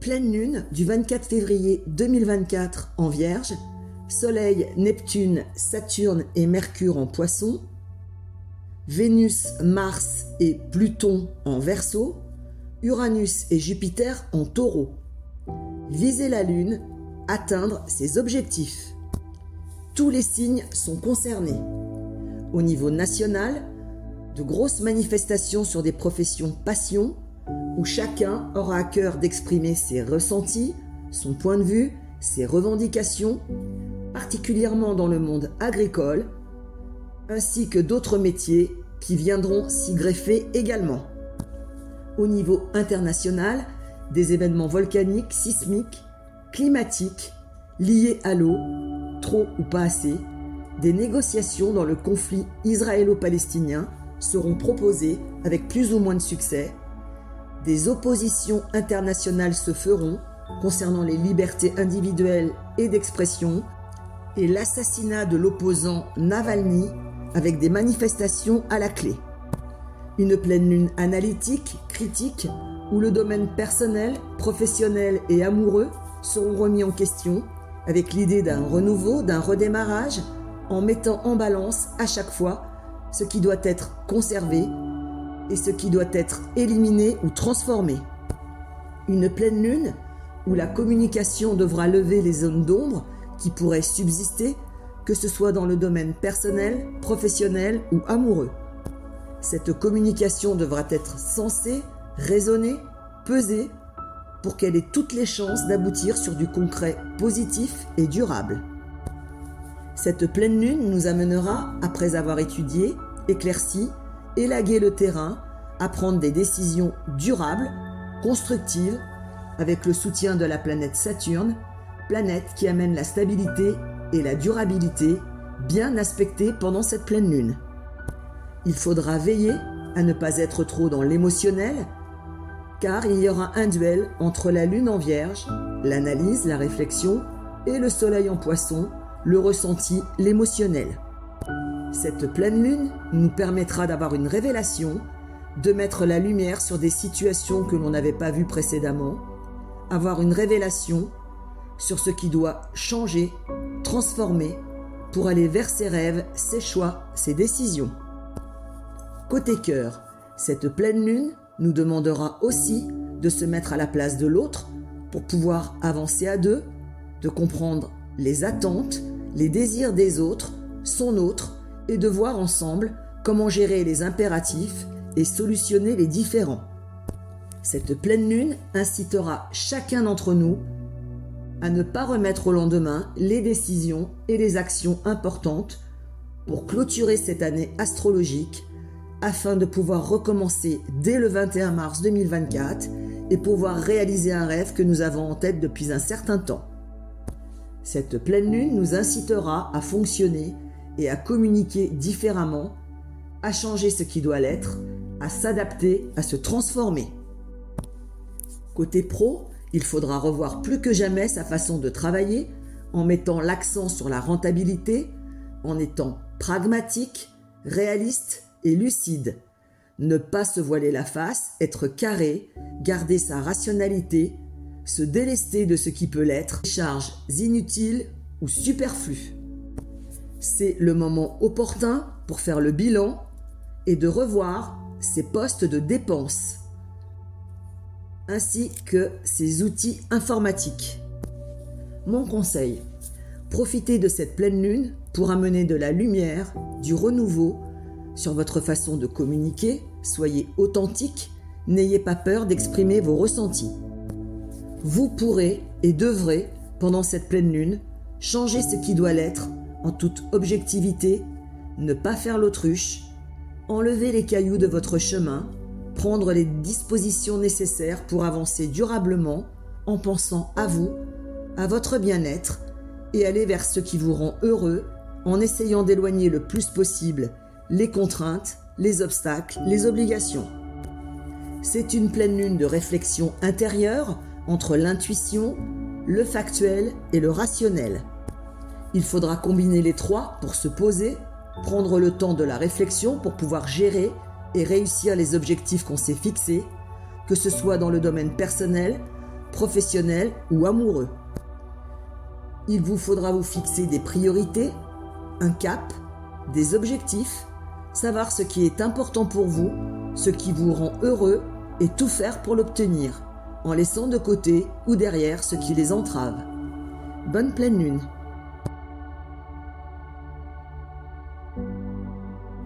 Pleine lune du 24 février 2024 en Vierge, Soleil, Neptune, Saturne et Mercure en Poisson, Vénus, Mars et Pluton en Verseau, Uranus et Jupiter en Taureau. Viser la Lune, atteindre ses objectifs. Tous les signes sont concernés. Au niveau national, de grosses manifestations sur des professions passion, où chacun aura à cœur d'exprimer ses ressentis, son point de vue, ses revendications, particulièrement dans le monde agricole, ainsi que d'autres métiers qui viendront s'y greffer également. Au niveau international, des événements volcaniques, sismiques, climatiques, liés à l'eau, trop ou pas assez, des négociations dans le conflit israélo-palestinien seront proposées avec plus ou moins de succès, des oppositions internationales se feront concernant les libertés individuelles et d'expression et l'assassinat de l'opposant Navalny avec des manifestations à la clé. Une pleine lune analytique, critique, où le domaine personnel, professionnel et amoureux seront remis en question avec l'idée d'un renouveau, d'un redémarrage, en mettant en balance à chaque fois ce qui doit être conservé et ce qui doit être éliminé ou transformé. Une pleine lune où la communication devra lever les zones d'ombre qui pourraient subsister, que ce soit dans le domaine personnel, professionnel ou amoureux. Cette communication devra être sensée, raisonnée, pesée, pour qu'elle ait toutes les chances d'aboutir sur du concret positif et durable. Cette pleine lune nous amènera, après avoir étudié, éclairci, élagué le terrain, à prendre des décisions durables, constructives, avec le soutien de la planète Saturne, planète qui amène la stabilité et la durabilité bien aspectées pendant cette pleine lune. Il faudra veiller à ne pas être trop dans l'émotionnel, car il y aura un duel entre la lune en vierge, l'analyse, la réflexion, et le soleil en poisson, le ressenti, l'émotionnel. Cette pleine lune nous permettra d'avoir une révélation, de mettre la lumière sur des situations que l'on n'avait pas vues précédemment, avoir une révélation sur ce qui doit changer, transformer, pour aller vers ses rêves, ses choix, ses décisions. Côté cœur, cette pleine lune nous demandera aussi de se mettre à la place de l'autre pour pouvoir avancer à deux, de comprendre les attentes, les désirs des autres, son autre, et de voir ensemble comment gérer les impératifs et solutionner les différends. Cette pleine lune incitera chacun d'entre nous à ne pas remettre au lendemain les décisions et les actions importantes pour clôturer cette année astrologique afin de pouvoir recommencer dès le 21 mars 2024 et pouvoir réaliser un rêve que nous avons en tête depuis un certain temps. Cette pleine lune nous incitera à fonctionner à communiquer différemment, à changer ce qui doit l'être, à s'adapter, à se transformer. Côté pro, il faudra revoir plus que jamais sa façon de travailler en mettant l'accent sur la rentabilité, en étant pragmatique, réaliste et lucide. Ne pas se voiler la face, être carré, garder sa rationalité, se délester de ce qui peut l'être, charges inutiles ou superflues. C'est le moment opportun pour faire le bilan et de revoir ses postes de dépenses ainsi que ses outils informatiques. Mon conseil, profitez de cette pleine lune pour amener de la lumière, du renouveau sur votre façon de communiquer, soyez authentique, n'ayez pas peur d'exprimer vos ressentis. Vous pourrez et devrez, pendant cette pleine lune, changer ce qui doit l'être en toute objectivité, ne pas faire l'autruche, enlever les cailloux de votre chemin prendre les dispositions nécessaires pour avancer durablement en pensant à vous, à votre bien-être et aller vers ce qui vous rend heureux en essayant d'éloigner le plus possible les contraintes, les obstacles, les obligations. C'est une pleine lune de réflexion intérieure entre l'intuition, le factuel et le rationnel. Il faudra combiner les trois pour se poser, prendre le temps de la réflexion pour pouvoir gérer et réussir les objectifs qu'on s'est fixés, que ce soit dans le domaine personnel, professionnel ou amoureux. Il vous faudra vous fixer des priorités, un cap, des objectifs, savoir ce qui est important pour vous, ce qui vous rend heureux et tout faire pour l'obtenir, en laissant de côté ou derrière ce qui les entrave. Bonne pleine lune